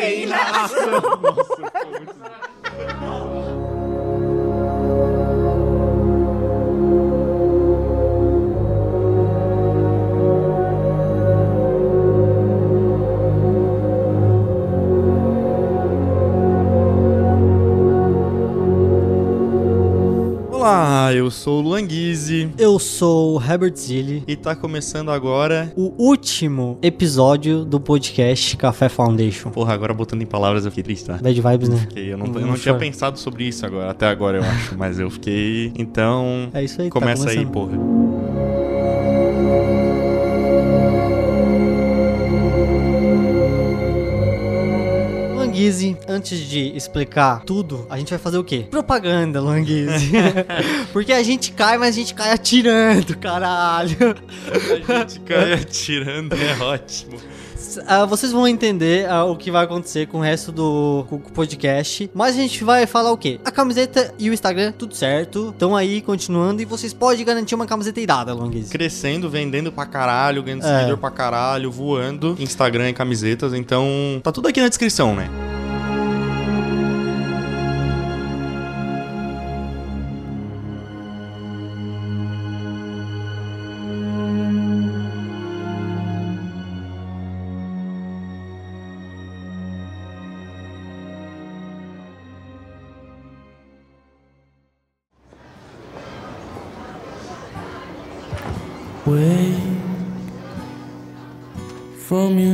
Ah, que hilas. Eu sou o Luan Guizzi Eu sou o Herbert Zilli. e tá começando agora. O último episódio do podcast Café Foundation. Porra, agora botando em palavras eu fiquei triste, tá? Bad vibes, né? Fiquei, eu não, eu Não tinha pensado sobre isso agora, até agora eu acho, mas eu fiquei. Então. É isso aí, tá Começa aí, começando. porra. Luanguise, antes de explicar tudo, a gente vai fazer o quê? Propaganda, Luanguise. Porque a gente cai, mas a gente cai atirando, caralho. A gente cai atirando, é ótimo. Ah, vocês vão entender ah, o que vai acontecer com o resto do com o podcast. Mas a gente vai falar o quê? A camiseta e o Instagram, tudo certo. Estão aí continuando e vocês podem garantir uma camiseta irada, Luanguise. Crescendo, vendendo pra caralho, ganhando É. seguidor pra caralho, voando. Instagram e camisetas, então. Tá tudo aqui na descrição, né?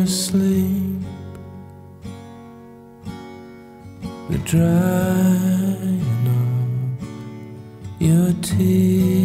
asleep. They're drying up your tears.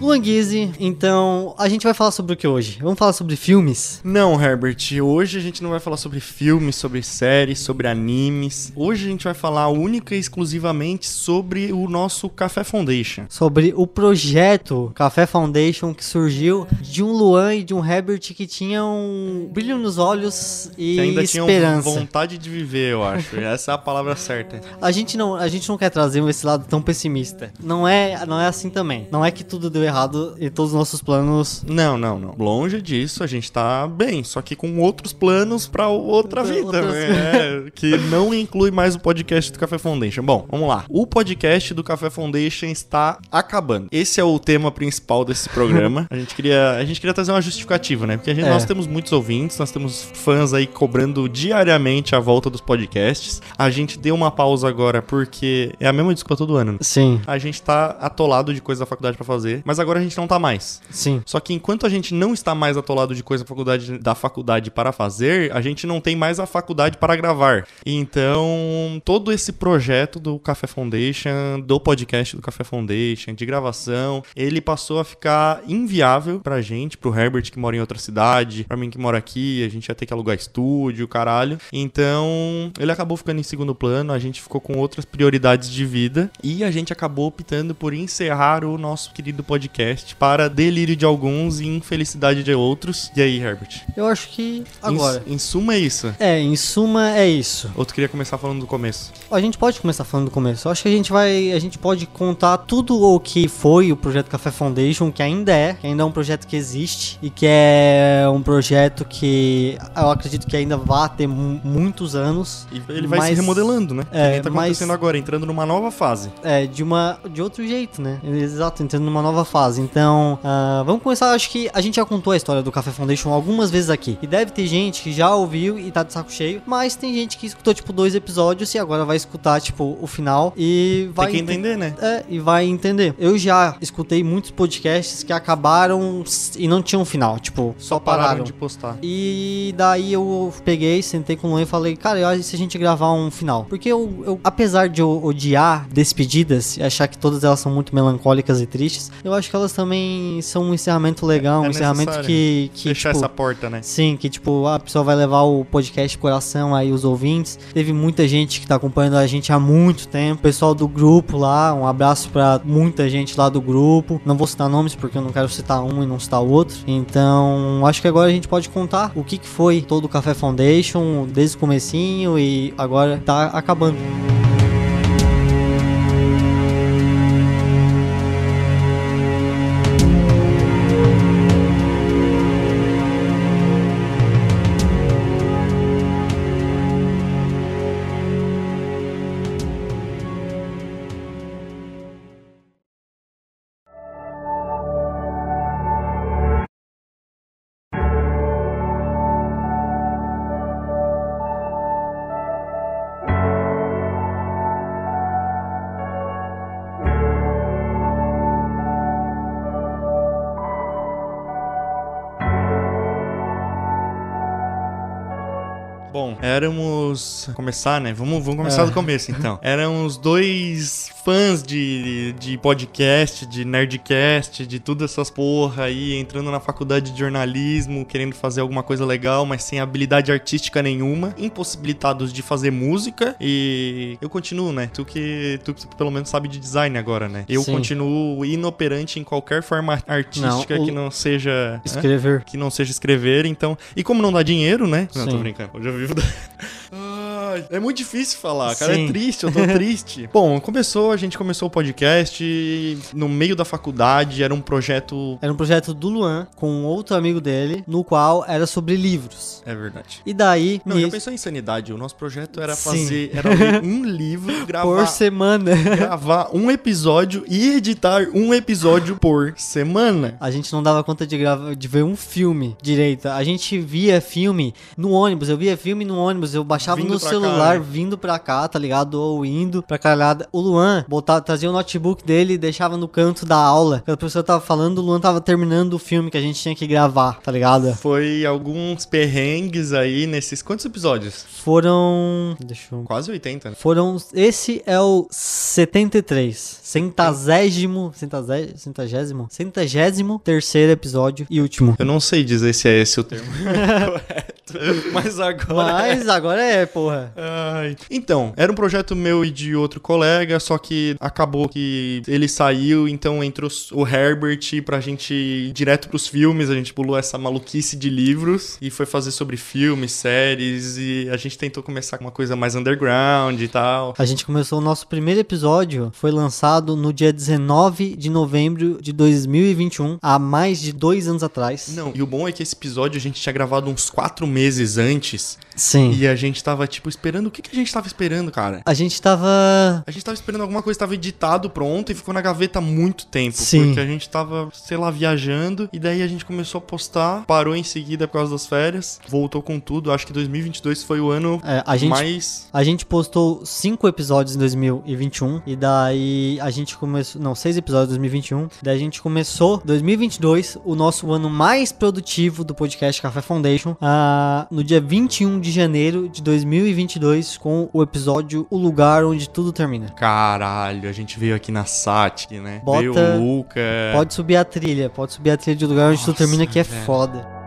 Luanguise, então a gente vai falar sobre o que hoje? Vamos falar sobre filmes? Não, Herbert, hoje a gente não vai falar sobre filmes, sobre séries, sobre animes. Hoje a gente vai falar única e exclusivamente sobre o nosso Café Foundation. Sobre o projeto Café Foundation que surgiu de um Luan e de um Herbert que tinham brilho nos olhos e Que ainda tinham esperança. vontade de viver, eu acho. Essa é a palavra certa. A gente não, a gente não quer trazer esse lado tão pessimista. Não é, não é assim também. Não é que tudo deu errado e todos os nossos planos Não, não, não. Longe disso, a gente tá bem, só que com outros planos pra outra vida, Outras- né? que não inclui mais o podcast do Café Foundation. Bom, vamos lá. O podcast do Café Foundation está acabando. Esse é o tema principal desse programa. A gente queria, a gente queria trazer uma justificativa, né? Porque gente- É. nós temos muitos ouvintes, nós temos fãs aí cobrando diariamente a volta dos podcasts. A gente deu uma pausa agora porque é a mesma desculpa todo ano. né? Sim, A gente tá atolado de coisa da faculdade pra fazer, mas agora a gente não tá mais. sim. Só que enquanto a gente não está mais atolado de coisa da faculdade, da faculdade para fazer, a gente não tem mais a faculdade para gravar. Então, todo esse projeto do Café Foundation, do podcast do Café Foundation, de gravação, ele passou a ficar inviável pra gente, pro Herbert que mora em outra cidade, pra mim que mora aqui, a gente ia ter que alugar estúdio, caralho. Então, ele acabou ficando em segundo plano, a gente ficou com outras prioridades de vida e a gente acabou optando por encerrar o nosso querido podcast para delírio de alguns e infelicidade de outros. E aí, Herbert? Eu acho que agora. Em, em suma é isso. É, em suma é isso. Ou tu queria começar falando do começo? A gente pode começar falando do começo. Eu acho que a gente vai, a gente pode contar tudo o que foi o projeto Café Foundation, que ainda é, que ainda é um projeto que existe e que é um projeto que eu acredito que ainda vai ter mu- muitos anos. E ele vai se Mas- remodelando, né? é, que tá mas- acontecendo agora, entrando numa nova fase. É, de uma de outro jeito, né? Exato, entrando numa nova fase. Então, ah, vamos começar. Acho que a gente já contou a história do Café Foundation algumas vezes aqui. E deve ter gente que já ouviu e tá de saco cheio. Mas tem gente que escutou, tipo, dois episódios e agora vai escutar, tipo, o final e vai. Tem que ente- entender, né? É, e vai entender. Eu já escutei muitos podcasts que acabaram e não tinham final. Tipo, só, pararam. de postar. E daí eu peguei, sentei com o Luan e falei, cara, eu acho que se a gente gravar um final. Porque eu, eu, apesar de eu odiar despedidas e achar que todas elas são muito melancólicas e tristes, eu acho que elas também são um encerramento legal, um É encerramento necessário que, que Fechar tipo, essa porta, né? Sim, que tipo, a pessoa vai levar o podcast coração aí, os ouvintes. Teve muita gente que tá acompanhando a gente há muito tempo. Pessoal do grupo lá, um abraço pra muita gente lá do grupo. Não vou citar nomes porque eu não quero citar um e não citar o outro. Então, acho que agora a gente pode contar o que, que foi todo o Café Foundation, desde o comecinho e agora tá acabando. Bom, Começar, né? Vamos, vamos começar É. do começo, então. Éramos dois fãs de, de podcast, de nerdcast, de tudo essas porra aí, entrando na faculdade de jornalismo, querendo fazer alguma coisa legal, mas sem habilidade artística nenhuma, impossibilitados de fazer música. E eu continuo, né? Tu que, tu que pelo menos sabe de design agora, né? Eu Sim. continuo inoperante em qualquer forma artística Não, o- que não seja. é? Escrever. que não seja escrever, então. E como não dá dinheiro, né? Não, tô brincando. Eu já vivo. da- Ai, é muito difícil falar, cara. Sim. É triste, eu tô triste. Bom, começou, a gente começou o podcast no meio da faculdade, era um projeto. Era um projeto do Luan com outro amigo dele, no qual era sobre livros. É verdade. E daí, Não, já nisso- pensou em sanidade? O nosso projeto era Sim. fazer. Era ler um livro, gravar. por semana. Gravar um episódio e editar um episódio por semana. A gente não dava conta de, gravar, de ver um filme direito. A gente via filme no ônibus. Eu via filme no ônibus. Eu baixava Vindo no pra celular, né? vindo pra cá, tá ligado? Ou indo pra caralhada. O Luan botava, trazia o notebook dele e deixava no canto da aula. Quando a professora tava falando, o Luan tava terminando o filme que a gente tinha que gravar, tá ligado? Foi alguns perrengues aí nesses. Quantos episódios? Foram. Deixa eu. Quase 80, né? Foram. Esse é o 73. Centagésimo. Centagésimo. Centagésimo. Centagésimo terceiro episódio e último. Eu não sei dizer se é esse o termo mas agora. Mas agora é, porra. Ai. Então, era um projeto meu e de outro colega, só que acabou que ele saiu, então entrou o Herbert pra gente ir direto pros filmes, a gente pulou essa maluquice de livros e foi fazer sobre filmes, séries, e a gente tentou começar com uma coisa mais underground e tal. A gente começou o nosso primeiro episódio, foi lançado no dia 19 de novembro de 2021, há mais de dois anos atrás. Não, e o bom é que esse episódio a gente tinha gravado uns quatro meses antes Sim. e a gente tava, tipo, esperando. O que, que a gente tava esperando, cara? A gente tava. A gente tava esperando alguma coisa, tava editado, pronto, e ficou na gaveta há muito tempo. Sim. Porque a gente tava, sei lá, viajando, e daí a gente começou a postar, parou em seguida por causa das férias, voltou com tudo. Acho que 2022 foi o ano É, a gente. mais. A gente postou cinco episódios em 2021 e daí a gente começou, não, seis episódios em 2021. Daí a gente começou 2022, o nosso ano mais produtivo do podcast Café Foundation, ah, no dia 21 de janeiro de 2022 com o episódio O Lugar Onde Tudo Termina. Caralho, a gente veio aqui na Satic, né? Bota- Veio o Luca. Pode subir a trilha, pode subir a trilha de O Lugar Onde Tudo Nossa, Termina que é velho. foda.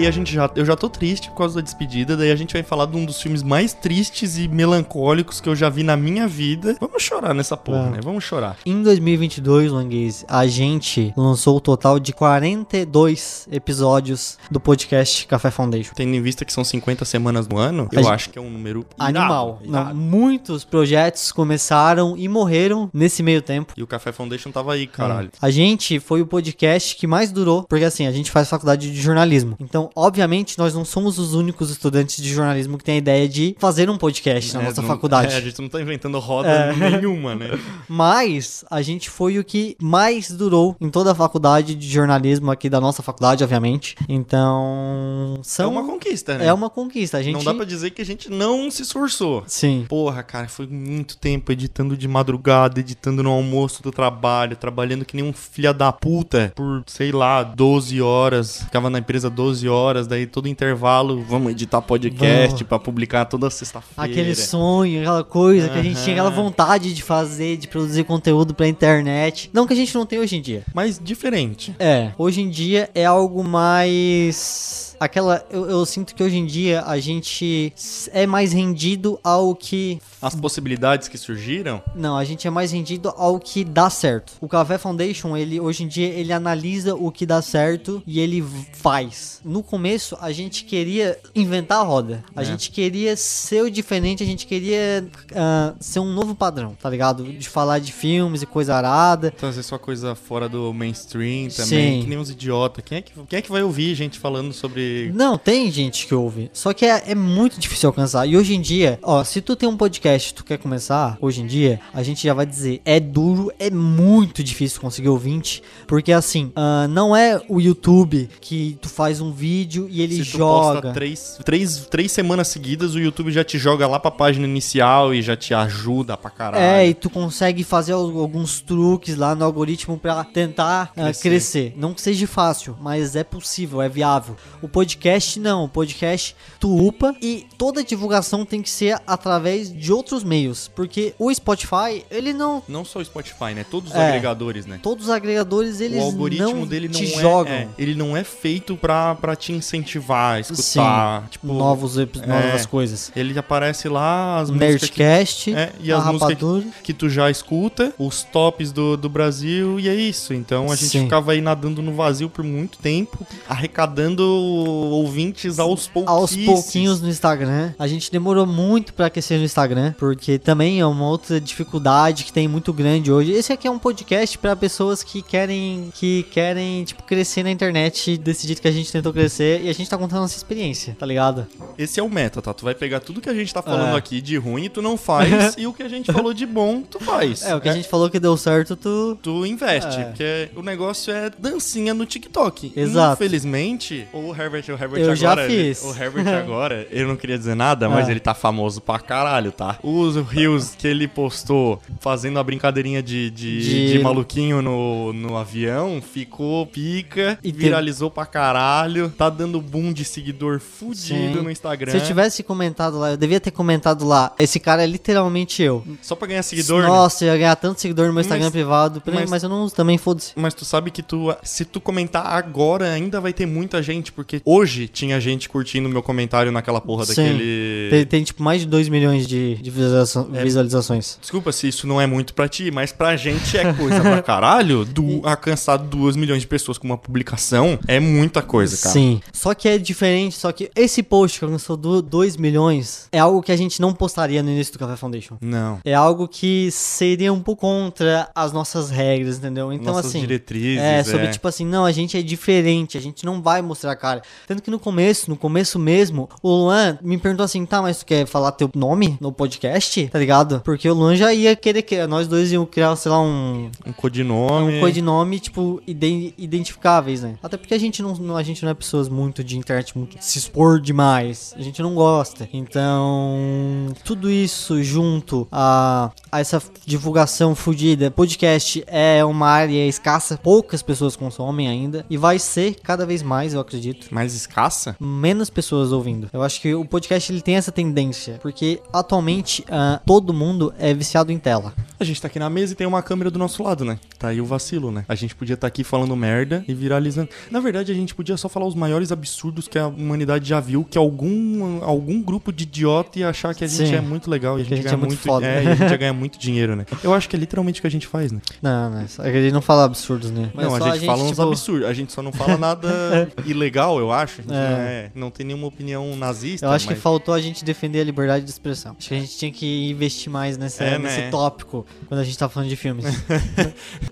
Daí a gente já. Eu já tô triste por causa da despedida. Daí a gente vai falar de um dos filmes mais tristes e melancólicos que eu já vi na minha vida. Vamos chorar nessa porra, Vamos. né? Vamos chorar. Em 2022, Languês, a gente lançou o total de 42 episódios do podcast Café Foundation. Tendo em vista que são 50 semanas no ano, A eu gente- acho que é um número irado, Animal. Não, irado. muitos projetos começaram e morreram nesse meio tempo. E o Café Foundation tava aí, caralho. A gente foi o podcast que mais durou, porque assim, a gente faz faculdade de jornalismo. Então, obviamente, nós não somos os únicos estudantes de jornalismo que têm a ideia de fazer um podcast na É, nossa não- faculdade. É, a gente não tá inventando roda É. nenhuma, né? Mas a gente foi o que mais durou em toda a faculdade de jornalismo aqui da nossa faculdade, obviamente. Então, É são uma conquista, né? é uma conquista. A gente Não dá pra dizer que a gente não se esforçou. Sim. Porra, cara, foi muito tempo editando de madrugada, editando no almoço do trabalho, trabalhando que nem um filho da puta por, sei lá, 12 horas. Ficava na empresa 12 horas, daí todo intervalo, vamos editar podcast Vamos. pra publicar toda sexta-feira. Aquele sonho, aquela coisa que a gente tinha aquela vontade de fazer, de produzir conteúdo pra internet. Não que a gente não tem hoje em dia. Mas diferente. É, hoje em dia é algo mais. Aquela. Eu, eu sinto que hoje em dia a gente é mais rendido ao que. As possibilidades que surgiram, Não, a gente é mais rendido ao que dá certo. O Café Foundation, ele hoje em dia, ele analisa o que dá certo e ele faz. No começo, a gente queria inventar a roda. A É. gente queria ser o diferente, a gente queria ah, ser um novo padrão, tá ligado? De falar de filmes e coisa arada. trazer sua coisa fora do mainstream também, Sim. que nem uns idiota. Quem é que, quem é que vai ouvir gente falando sobre. Não, tem gente que ouve. Só que é, é muito difícil alcançar. E hoje em dia, ó, se tu tem um podcast e tu quer começar, hoje em dia, a gente já vai dizer, é duro, é muito difícil conseguir ouvinte. Porque assim, ah, não é o YouTube que tu faz um vídeo e ele Se tu joga. posta três, três, três semanas seguidas, o YouTube já te joga lá pra página inicial e já te ajuda pra caralho. É, e tu consegue fazer al- alguns truques lá no algoritmo pra tentar ah, Crescer. crescer. Não que seja fácil, mas é possível, é viável. O podcast não, o podcast tu upa e toda a divulgação tem que ser através de outros meios, porque o Spotify, ele não Não só o Spotify, né? Todos os É. agregadores, né? todos os agregadores eles o algoritmo não dele não te é, jogam é, ele não é feito pra, pra te incentivar a escutar, tipo, novos epi- novas é. coisas. ele aparece lá as músicas que, Nerdcast, é, e a as músicas Rapadura. que tu já escuta, os tops do, do Brasil e é isso. Então a gente Sim. ficava aí nadando no vazio por muito tempo, arrecadando ouvintes aos pouquinhos. aos pouquinhos no Instagram. A gente demorou muito pra aquecer no Instagram, porque também é uma outra dificuldade que tem muito grande hoje. Esse aqui é um podcast pra pessoas que querem que querem tipo crescer na internet desse jeito que a gente tentou crescer e a gente tá contando nossa experiência, tá ligado? Esse é o meta, tá? Tu vai pegar tudo que a gente tá falando É. aqui de ruim e tu não faz, e o que a gente falou de bom, tu faz. É, o que a gente falou que deu certo, tu Tu investe, É. porque o negócio é dancinha no TikTok. Exato. Infelizmente, o Herbert, o Herbert Eu já agora. fiz. O Herbert agora, eu não queria dizer nada, mas É. ele tá famoso pra caralho, tá? Os rios que ele postou fazendo a brincadeirinha de, de, De- de maluquinho no, no avião ficou pica, E teve- viralizou pra caralho, tá dando boom de seguidor fudido Sim. no Instagram. Se eu tivesse comentado lá, eu devia ter comentado lá. Esse cara é literalmente eu. Só pra ganhar seguidor, né? Nossa, eu ia ganhar tanto seguidor no meu Instagram Mas- privado. Mas, mas- eu não uso também, foda-se. Mas tu sabe que tu, se tu comentar agora, ainda vai ter muita gente, porque hoje tinha gente curtindo meu comentário naquela porra Sim. daquele. Tem, tem, tipo mais de 2 milhões de, de visualização- É. visualizações. Desculpa se isso não é muito pra ti, mas pra gente é coisa pra caralho. Du, alcançar 2 milhões de pessoas com uma publicação é muita coisa, cara. Sim. Só que é diferente, só que esse post que alcançou 2 milhões é algo que a gente não postaria no início do Café Foundation. Não. É algo que seria um pouco contra as nossas regras, entendeu? Então, Nossas assim. diretrizes. É, sobre é. tipo assim, não, a gente é diferente, a gente não vai mostrar a cara. Tanto que no começo, no começo mesmo, o Luan me perguntou assim, tá, mas tu quer falar teu nome no podcast? Tá ligado? Porque o Luan já ia querer que nós dois íamos criar, sei lá, um, um codinome. um codinome, tipo, iden- identificáveis, né? Até porque a gente não, a gente não é pessoas muito de internet, muito se expor demais. A gente não gosta. Então, tudo isso junto a, a essa divulgação fodida, podcast é uma área escassa, poucas pessoas consomem ainda e vai ser cada vez mais, eu acredito. Mais escassa? Menos pessoas ouvindo. Eu acho que o podcast ele tem essa tendência, porque atualmente ah, todo mundo é viciado em tela. A gente tá aqui na mesa e tem uma câmera do nosso lado, né? Tá aí o vacilo, né? A gente podia estar aqui falando merda e viralizando. Na verdade, a gente podia só falar os maiores absurdos que a humanidade já viu, que algum, algum grupo de idiota ia achar que a gente Sim. é muito legal e a Que a gente, gente ganha é muito muito, foda. é, e a gente ia ganhar muito dinheiro, né? Eu acho que é literalmente o que a gente faz, né? Não, não, só- a gente não fala absurdos, né? não, a só gente, fala uns tipo, absurdos. A gente só não fala nada ilegal, eu acho. A gente É. Não, é- não tem nenhuma opinião nazista. Eu acho mas... que faltou a gente defender a liberdade de expressão. Acho que a gente tinha que investir mais nessa, É, nesse né? tópico quando a gente tá falando de filmes.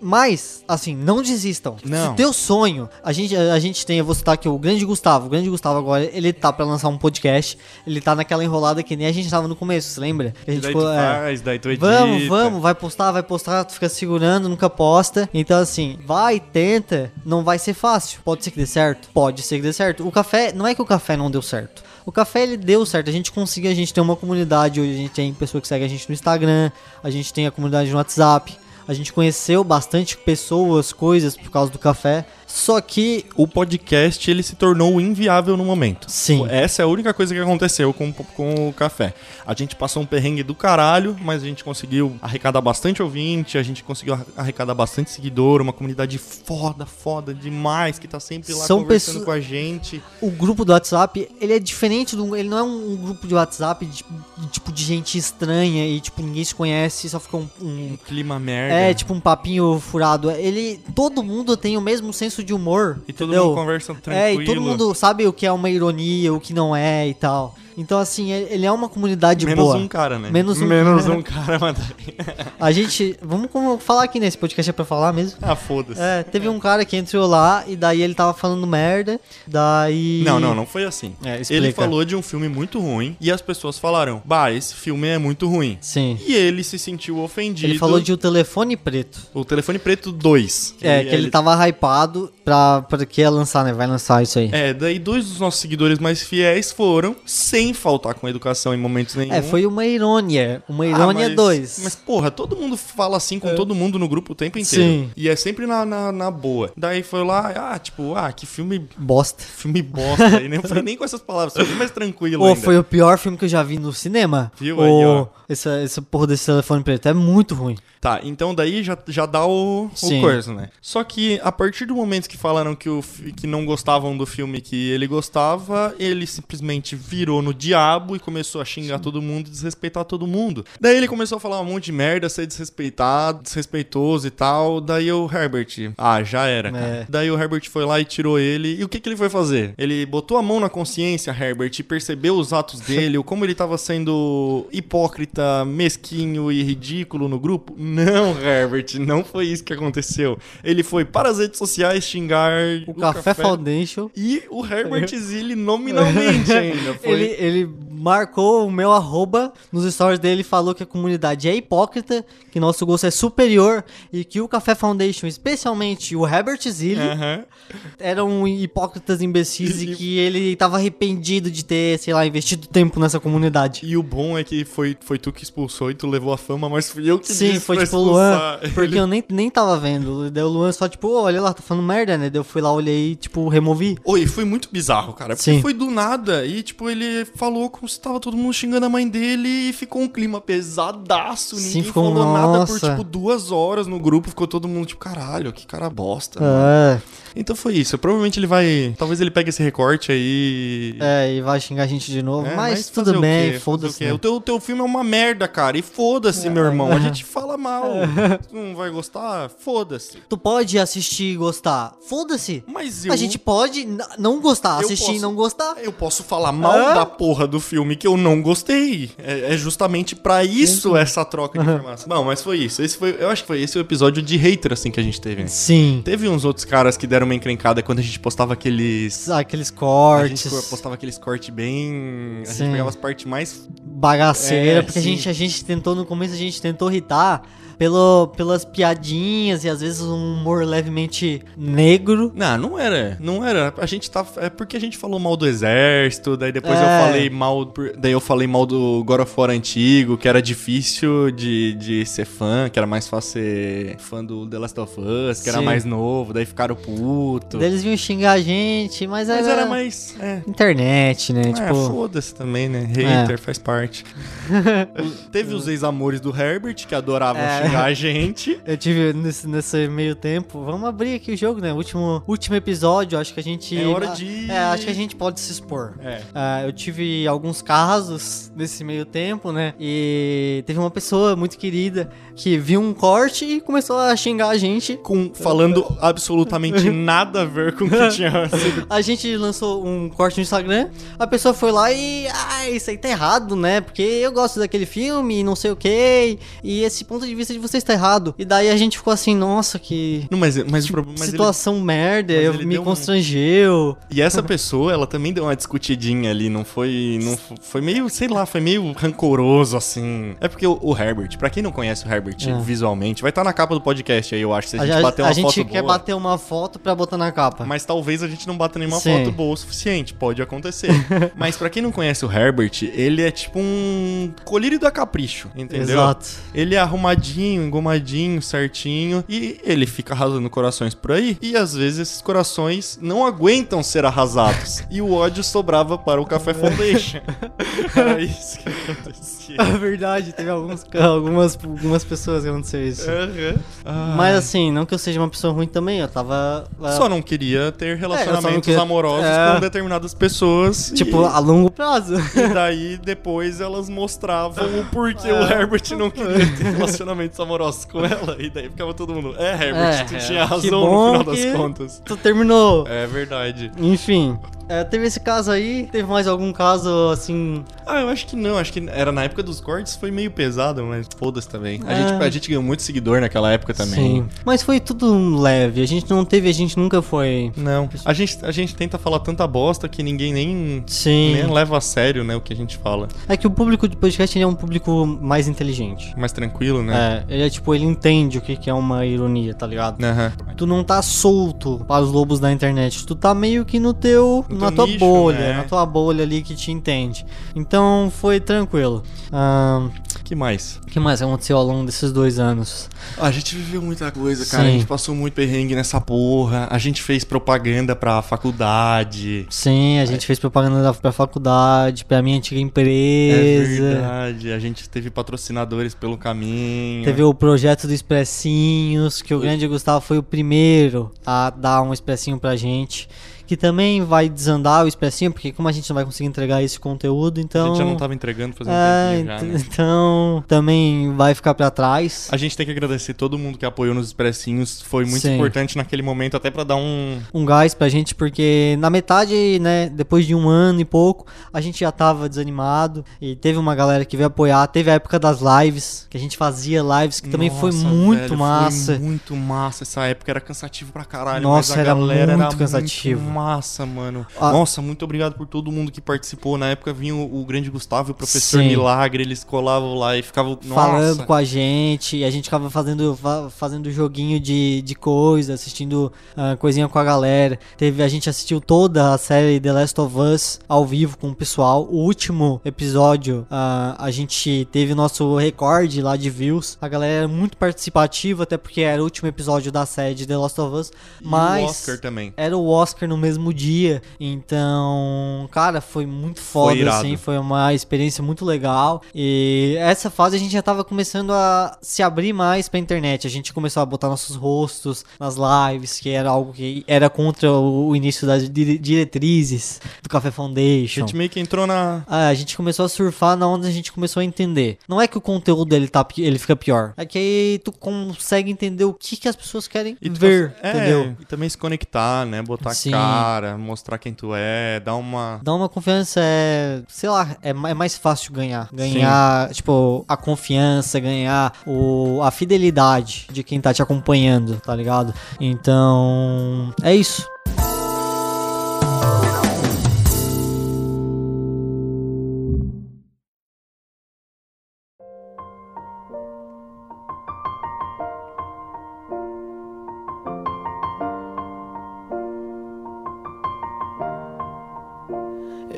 Mas, assim, não desistam. Não. Se teu sonho, a gente, a gente tem, eu vou citar aqui o grande Gustavo. O grande Gustavo agora, ele tá pra lançar um podcast. Ele tá naquela enrolada que nem a gente tava no começo, você lembra? A gente daí ficou, tu é, faz, daí tu edita. Vamos, vamos, vai postar, vai postar, tu fica segurando, nunca posta. Então, assim, vai, tenta, não vai ser fácil. Pode ser que dê certo? Pode ser que dê certo. O café, não é que o café não deu certo. O café ele deu certo, a gente conseguiu, a gente tem uma comunidade, hoje a gente tem pessoa que segue a gente no Instagram, a gente tem a comunidade no WhatsApp, a gente conheceu bastante pessoas, coisas por causa do café. Só que, O podcast, ele se tornou inviável no momento. sim, Essa é a única coisa que aconteceu com, com o café. A gente passou um perrengue do caralho, mas a gente conseguiu arrecadar bastante ouvinte, a gente conseguiu arre- arrecadar bastante seguidor, uma comunidade foda, foda demais, que tá sempre lá São conversando com a gente. o grupo do WhatsApp, ele é diferente do. Ele não é um, grupo de WhatsApp de, de, tipo de gente estranha e tipo ninguém se conhece, só fica um- um Um clima merda. É, tipo um papinho furado. Ele. Todo mundo tem o mesmo senso senso de humor. E todo entendeu? mundo conversa tranquilo. É, e todo mundo sabe o que é uma ironia, o que não é e tal. Então, assim, ele ele é uma comunidade Menos boa. um cara, né? Menos um Menos cara. um cara, mas... A gente. Vamos falar aqui nesse podcast é pra falar mesmo. ah, foda-se. É, teve um cara que entrou lá e daí ele tava falando merda. Daí. Não, não, não foi assim. É, explica. ele falou de um filme muito ruim e as pessoas falaram: Bah, esse filme é muito ruim. Sim. E ele se sentiu ofendido. Ele falou de o telefone preto. O Telefone Preto 2. É, que ele tava hypado pra, pra que ia lançar, né? Vai lançar isso aí. É, daí dois dos nossos seguidores mais fiéis foram, sem faltar com educação em momentos nenhum. É, foi uma irônia. Uma Ah, irônia mas- 2. Mas, porra, todo mundo fala assim com todo mundo no grupo o tempo inteiro. Sim. E é sempre na, na, na boa. Daí foi lá, ah, tipo, ah, que filme, Bosta. filme bosta. e nem foi nem com essas palavras, foi mais tranquilo Ô, ainda. foi o pior filme que eu já vi no cinema. Viu Ô, aí, ó. Essa, essa porra desse telefone preto é muito ruim. Tá, então daí já, já dá o, o Sim. coisa, né? Só que a partir do momento que falaram que, o, que não gostavam do filme que ele gostava, ele simplesmente virou no diabo e começou a xingar todo mundo e desrespeitar todo mundo. Daí ele começou a falar um monte de merda, ser desrespeitado, desrespeitoso e tal. Daí o Herbert, ah, já era, cara. É. Daí o Herbert foi lá e tirou ele. E o que, que ele foi fazer? Ele botou a mão na consciência, Herbert, e percebeu os atos dele, o como ele tava sendo hipócrita, mesquinho e ridículo no grupo? Não, Herbert, não foi isso que aconteceu. Ele foi para as redes sociais xingar O, Café, Foundation. e o Herbert Zilli nominalmente ainda. Foi... Ele, ele marcou o meu arroba nos stories dele falou que a comunidade é hipócrita, que nosso gosto é superior e que o Café Foundation, especialmente o Herbert Zilli, Aham. eram hipócritas imbecis e que ele tava arrependido de ter, sei lá, investido tempo nessa comunidade. E o bom é que foi, foi tu que expulsou e tu levou a fama, mas fui eu que Sim, foi tipo o Luan, expulsar. porque Ele- eu nem, nem tava vendo. Daí o Luan só, tipo, "Ô, olha lá, tá falando merda, né? Daí eu fui lá, olhei e, tipo, removi. Oi, foi muito bizarro, cara. Porque Sim. foi do nada. E, tipo, ele falou como se tava todo mundo xingando a mãe dele e ficou um clima pesadaço. Sim, Ninguém ficou, falou nada por, nossa. tipo, duas horas no grupo. Ficou todo mundo, tipo, caralho, que cara bosta. É, Então foi isso. Provavelmente ele vai. Talvez ele pegue esse recorte aí. é, e vai xingar a gente de novo. É, mas, fazer tudo bem, foda-se. o né? O teu, o teu filme é uma merda, cara. E foda-se, meu irmão. A gente fala mal. Tu não vai gostar? Foda-se. Tu pode assistir e gostar. Foda-se. Mas eu. A gente pode não gostar, Eu assistir e posso- não gostar. Eu posso falar mal Hã? da porra do filme que eu não gostei. É, é justamente pra isso essa troca de informação. Bom, mas foi isso. Esse foi, eu acho que foi esse o episódio de hater assim que a gente teve. né? Sim. Teve uns outros caras que deram uma encrencada quando a gente postava aqueles. Aqueles A cortes, gente postava aqueles cortes bem. A Sim. gente pegava as partes mais. bagaceira, É, porque a gente, a gente tentou, no começo a gente tentou irritar pelo, pelas piadinhas e às vezes um humor levemente negro. Não, não era. Não era. A gente tá. É porque a gente falou mal do exército, daí depois É. eu falei mal. Daí eu falei mal do God of War antigo, que era difícil de, de ser fã, que era mais fácil ser fã do The Last of Us, que era Sim. mais novo, daí ficaram puto. Daí eles vinham xingar a gente, mas, Mas era, era mais. É. internet, né? É, tipo, foda-se também, né? Hater faz parte. Teve os ex-amores do Herbert, que adoravam É. xingar a gente. eu tive nesse, nesse meio tempo. Vamos abrir aqui o jogo, né? Último, último episódio, acho que a gente. É hora de- É, acho que a gente pode se expor. É. Ah, eu tive alguns casos nesse meio tempo, né? E teve uma pessoa muito querida que viu um corte e começou a xingar a gente. Com, falando absolutamente nada a ver com o que tinha sido A gente lançou um corte no Instagram, a pessoa foi lá e. Ah, isso aí tá errado, né? Porque eu gosto daquele filme e não sei o que. E esse ponto de vista de vocês tá errado. E daí a gente ficou assim, nossa, que. Não, mas, mas, o problema- mas ele- situação merda, mas eu me deu um- constrangeu. E essa pessoa, ela também deu uma discutidinha ali, não foi. Não foi meio, sei lá, foi meio rancoroso, assim. É porque o, o Herbert, pra quem não conhece o Herbert É. visualmente, vai estar na capa do podcast aí, eu acho, se a A, gente a- bater a uma gente foto quer boa. bater uma foto pra botar na capa. Mas talvez a gente não bata nenhuma Sim. foto boa o suficiente, pode acontecer. Mas pra quem não conhece o Herbert, ele é tipo um colírio da capricho, entendeu? Exato. Ele é arrumadinho, engomadinho, certinho. E ele fica arrasando corações por aí. E às vezes esses corações não aguentam ser arrasados. e o ódio sobrava para o Café Foundation. Era isso que acontecia. É verdade, teve alguns, algumas, algumas pessoas que aconteceu isso. Aham. Mas assim, não que eu seja uma pessoa ruim também, eu tava. ah, Só não queria ter relacionamentos queria- amorosos é. com determinadas pessoas. Tipo, a longo prazo. E daí depois elas mostravam o porquê É. o Herbert não queria ter relacionamentos momentos amorosos com ela. E daí ficava todo mundo, é, Herbert, É, tu é. tinha razão no final que- das contas. Tu terminou. É verdade. Enfim, é, teve esse caso aí. Teve mais algum caso assim. Ah, eu acho que não. Acho que era na época dos cortes, foi meio pesado, mas foda-se também. A, É. gente, a gente ganhou muito seguidor naquela época também. Sim. Mas foi tudo leve. A gente não teve, a gente nunca foi. Não. A gente, a gente tenta falar tanta bosta que ninguém nem, Sim. nem leva a sério, né, o que a gente fala. É que o público de podcast é um público mais inteligente. Mais tranquilo, né? É, ele é tipo, ele entende o que que é uma ironia, tá ligado? Aham. Tu não tá solto para os lobos da internet, tu tá meio que no teu, No na tua nicho, bolha, né? na tua bolha ali que te entende. Então foi tranquilo. Que mais? O que mais aconteceu ao longo desses dois anos? A gente viveu muita coisa, cara. Sim. A gente passou muito perrengue nessa porra. A gente fez propaganda pra faculdade. Sim, a gente fez propaganda da- pra faculdade, pra minha antiga É empresa. verdade. A gente teve patrocinadores pelo caminho. Teve o projeto do Expressinhos, que o grande Gustavo foi o primeiro a dar um expressinho pra gente. Que também vai desandar o expressinho, porque como a gente não vai conseguir entregar esse conteúdo, A então. gente já não tava entregando fazendo É, já, né? então também vai ficar pra trás. A gente tem que agradecer todo mundo que apoiou nos expressinhos. Foi muito Sim. importante naquele momento, até pra dar um. Um gás pra gente, porque na metade, né, depois de um ano e pouco, a gente já tava desanimado. E teve uma galera que veio apoiar. Teve a época das lives, que a gente fazia lives, que também foi Nossa, muito velho, massa. Foi muito massa. Essa época era cansativo pra caralho. Nossa, mas a era galera muito era cansativo. Muito massa, mano. Ah. Nossa, muito obrigado por todo mundo que participou. Na época vinha o, o grande Gustavo e o professor Sim. Milagre. Eles colavam lá e ficavam. falando Nossa. com a gente, e a gente ficava fazendo, fa- fazendo joguinho de, de coisa, assistindo ah, coisinha com a galera. Teve, a gente assistiu toda a série The Last of Us ao vivo com o pessoal. O último episódio, ah, a gente teve nosso recorde lá de views. A galera era muito participativa, até porque era o último episódio da série de The Last of Us. E Mas o Oscar também. era o Oscar no mesmo dia. Então, cara, foi muito foda, irado. assim. Foi uma experiência muito legal. E essa fase a gente já tava começando a se abrir mais pra internet. A gente começou a botar nossos rostos nas lives, que era algo que era contra o, início das dire- diretrizes do Café A Foundation. gente meio que entrou na. Ah, a gente começou a surfar na onda a gente começou a entender. Não é que o conteúdo ele, tá, ele fica pior. É que aí tu consegue entender o que, que as pessoas querem E ver, é, entendeu? E também se conectar, né? Botar Sim. a cara, mostrar quem tu é, dar uma. Dar uma confiança é, sei lá, é, é mais fácil ganhar. Ganhar, tipo, a confiança, ganhar o, a fidelidade de quem tá te acompanhando, tá ligado? Então, é isso.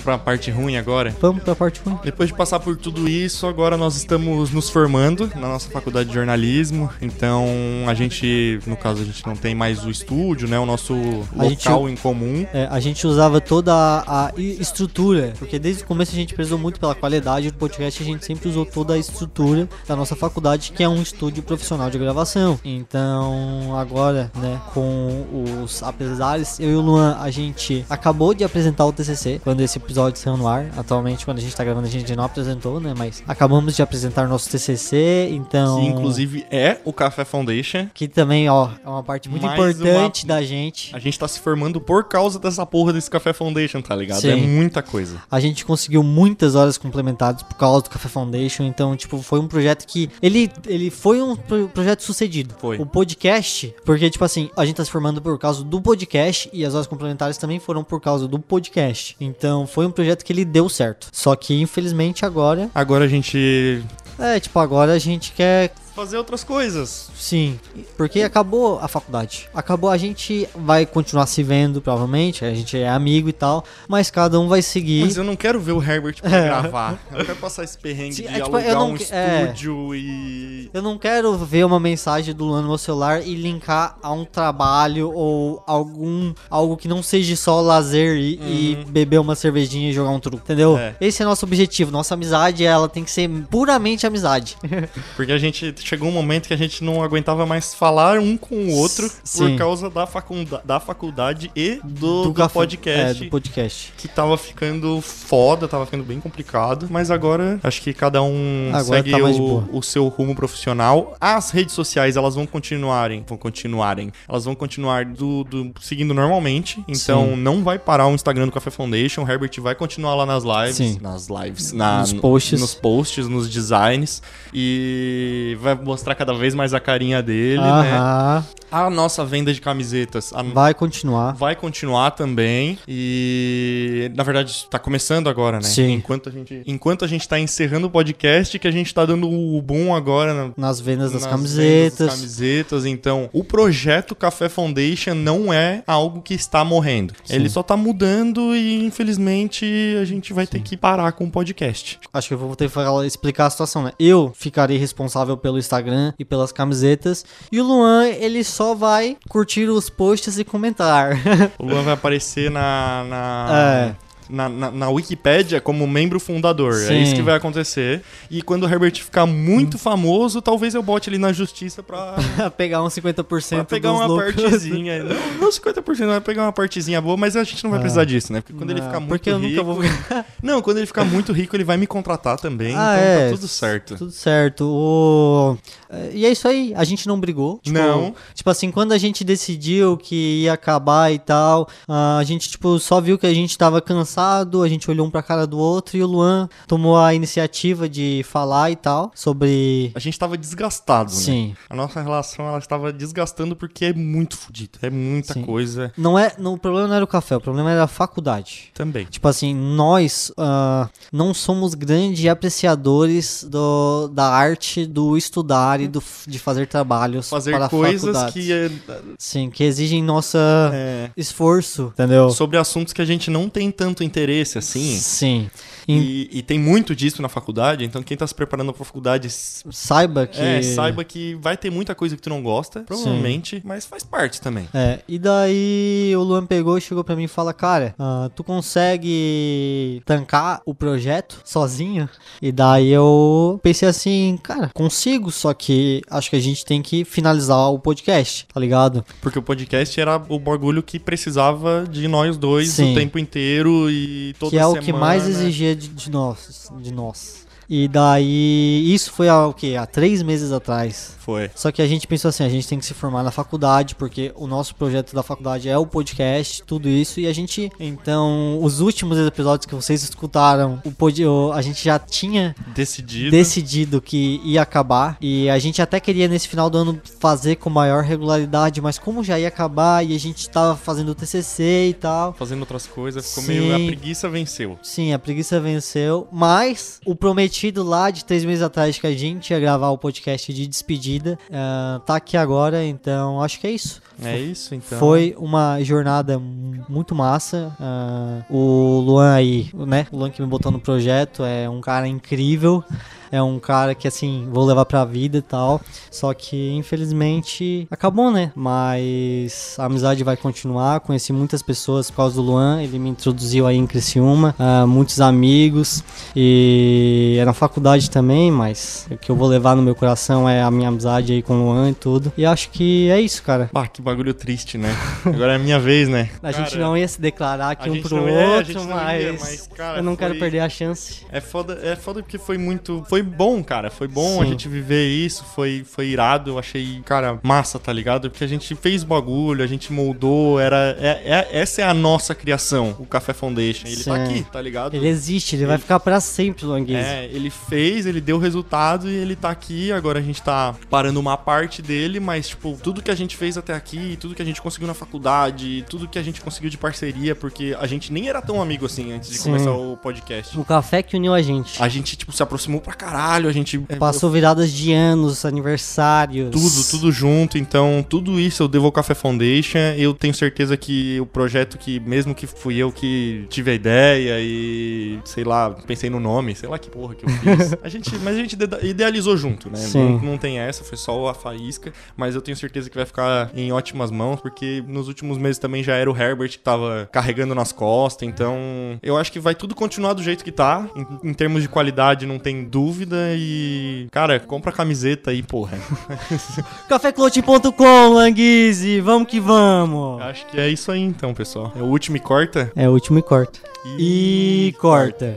vamos pra parte ruim agora. Vamos pra parte ruim. Depois de passar por tudo isso, agora nós estamos nos formando na nossa faculdade de jornalismo. Então, a gente, no caso, a gente não tem mais o estúdio, né? O nosso A gente- local em comum. É, a gente usava toda a, a estrutura, porque desde o começo a gente prezou muito pela qualidade do podcast, a gente sempre usou toda a estrutura da nossa faculdade, que é um estúdio profissional de gravação. Então, agora, né, com os apesares, eu e o Luan, a gente acabou de apresentar o TCC, quando esse episódio saiu no ar. Atualmente, quando a gente tá gravando, a gente não apresentou, né, mas acabamos de apresentar nosso TCC, então... Que inclusive é o Café Foundation. Que também, ó, é uma parte muito Mais importante uma- da gente. A gente tá se formando por causa dessa porra desse Café Foundation, tá ligado? Sim. É muita coisa. A gente conseguiu muitas horas complementares por causa do Café Foundation, então, tipo, foi um projeto que. Ele, ele foi um pro- projeto sucedido. Foi. O podcast, porque, tipo assim, a gente tá se formando por causa do podcast e as horas complementares também foram por causa do podcast. Então, foi um projeto que ele deu certo. Só que, infelizmente, agora. Agora a gente. É, tipo, agora a gente quer fazer outras coisas. Sim, porque acabou a faculdade. Acabou, a gente vai continuar se vendo, provavelmente. A gente é amigo e tal, mas cada um vai seguir. Mas eu não quero ver o Herbert pra É. gravar. Eu quero passar esse perrengue Sim, de é, tipo, alugar não um é. estúdio e. Eu não quero ver uma mensagem do Luan no meu celular e linkar a um trabalho ou algum algo que não seja só lazer e, e beber uma cervejinha e jogar um truco, entendeu? Uhum. É. Esse é nosso objetivo. Nossa amizade, ela tem que ser puramente amizade. Porque a gente chegou um momento que a gente não aguentava mais falar um com o outro Sim. por causa da, facunda da faculdade e do, do café- podcast. É, do podcast. Que tava ficando foda, tava ficando bem complicado. Mas agora acho que cada um Agora segue tá mais de o, o seu rumo profissional. As redes sociais, elas vão continuarem. Vão continuarem. Elas vão continuar do, do- seguindo normalmente. Então Sim. não vai parar o Instagram do Café Foundation. O Herbert vai continuar lá nas lives. Sim. Nas lives. na- Nos posts. Nos posts, nos designs. E vai mostrar cada vez mais a carinha dele, né? A nossa venda de camisetas. a- Vai continuar. Vai continuar também e na verdade tá começando agora, né? Sim. Enquanto a gente, enquanto a gente tá encerrando o podcast, que a gente tá dando o boom agora na- Nas vendas das nas camisetas. vendas das camisetas. Então, o projeto Café Foundation não é algo que está morrendo. Ele só tá mudando e infelizmente a gente vai ter que parar com o podcast. Acho que eu vou ter que falar- explicar a situação, né? Eu ficarei responsável pelo Instagram e pelas camisetas. E o Luan, ele só vai curtir os posts e comentar. O Luan vai aparecer na na, É. na, na, na Wikipédia como membro fundador. É Sim. isso que vai acontecer. E quando o Herbert ficar muito famoso, talvez eu bote ele na justiça pra, pegar uns 50% pra pegar uma lucros. partezinha. Não, não 50%, vai pegar uma partezinha boa, mas a gente não vai precisar disso, né? Porque quando ele Não, ficar muito porque eu rico. nunca vou Não, quando ele ficar muito rico, ele vai me contratar também. Ah, então é. tá tudo certo. Tudo certo. O... é, E é isso aí. A gente não brigou. Tipo, Não. Tipo assim, quando a gente decidiu que ia acabar e tal, ah, a gente, tipo, só viu que a gente tava cansado, a gente olhou um pra cara do outro e o Luan tomou a iniciativa de falar e tal sobre. A gente tava desgastado, né? Sim. A nossa relação, ela estava desgastando porque é muito fodido. É muita Sim. coisa Não é, não, o problema não era o café, o problema era a faculdade. também. Tipo assim, nós ah, não somos grandes apreciadores do, da arte do estudar e do, de fazer trabalhos Fazer para coisas faculdades. que... é- Sim, que exigem nossa é, esforço, entendeu? sobre assuntos que a gente não tem tanto interesse assim. Sim. E E, tem muito disso na faculdade, então quem tá se preparando pra faculdade s- saiba que. é, saiba que vai ter muita coisa que tu não gosta, provavelmente, mas faz parte também. É, e daí o Luan pegou e chegou pra mim e fala, cara, ah, tu consegue tancar o projeto sozinho? E daí eu pensei assim, cara, consigo, só que acho que a gente tem que finalizar o podcast, tá ligado? Porque o podcast era o bagulho que precisava de nós dois Sim. o tempo inteiro e toda que é semana. o que mais exigia de, de nós, de nós. E daí, isso foi há o quê? Há três meses atrás. Foi. Só que a gente pensou assim, a gente tem que se formar na faculdade, porque o nosso projeto da faculdade é o podcast, tudo isso, e a gente, então, os últimos episódios que vocês escutaram, o pod, a gente já tinha Decidido. decidido que ia acabar, e a gente até queria nesse final do ano fazer com maior regularidade, mas como já ia acabar e a gente tava fazendo o TCC e tal, Fazendo outras coisas, ficou Sim. meio. A preguiça venceu. Sim, a preguiça venceu, mas o prometido lá de três meses atrás que a gente ia gravar o podcast de despedida ah, tá aqui agora, então acho que é isso. É isso, então. Foi uma jornada mu- muito massa. ah, o Luan aí, né? O Luan que me botou no projeto é um cara incrível. É um cara que, assim, vou levar pra vida e tal. Só que, infelizmente, acabou, né? Mas a amizade vai continuar. Conheci muitas pessoas por causa do Luan. Ele me introduziu aí em Criciúma. ah, muitos amigos. E é na faculdade também, mas o que eu vou levar no meu coração é a minha amizade aí com o Luan e tudo. E acho que é isso, cara. Bah, que bagulho triste, né? Agora é a minha vez, né? A gente Cara, não ia se declarar aqui um gente pro ia, outro, gente não mas, ia, mas, cara, eu não quero foi- perder a chance. É foda, é foda porque foi muito. Foi bom, cara. Foi bom a Sim. gente viver isso. Foi, foi irado. Eu achei, cara, massa, tá ligado? Porque a gente fez bagulho, a gente moldou. Era, é, é- essa é a nossa criação, o Café Foundation. Ele tá Sim. aqui, tá ligado? Ele existe, ele vai ficar pra sempre, Luanguese. É, ele fez, ele deu resultado e ele tá aqui. Agora a gente tá parando uma parte dele, mas, tipo, tudo que a gente fez até aqui, tudo que a gente conseguiu na faculdade, tudo que a gente conseguiu de parceria, porque a gente nem era tão amigo assim antes de Sim. começar o podcast. O café que uniu a gente. A gente, tipo, se aproximou pra caralho, a gente é, Passou viradas de anos, aniversários. tudo, tudo junto. Então, tudo isso eu devo ao Café Foundation. Eu tenho certeza que o projeto que, mesmo que fui eu que tive a ideia e, sei lá, pensei no nome, sei lá que porra que eu fiz. a gente, mas a gente ide- idealizou junto, né? Sim. Não, não tem essa, foi só a faísca. Mas eu tenho certeza que vai ficar em ótimas mãos, porque nos últimos meses também já era o Herbert que tava carregando nas costas. Então, eu acho que vai tudo continuar do jeito que tá. Em, em termos de qualidade, não tem dúvida. E, cara, compra a camiseta aí, porra. Caféclote.com, Languise, vamos que vamos. Acho que é isso aí então, pessoal. É o último e corta. É o último e corta. E corta.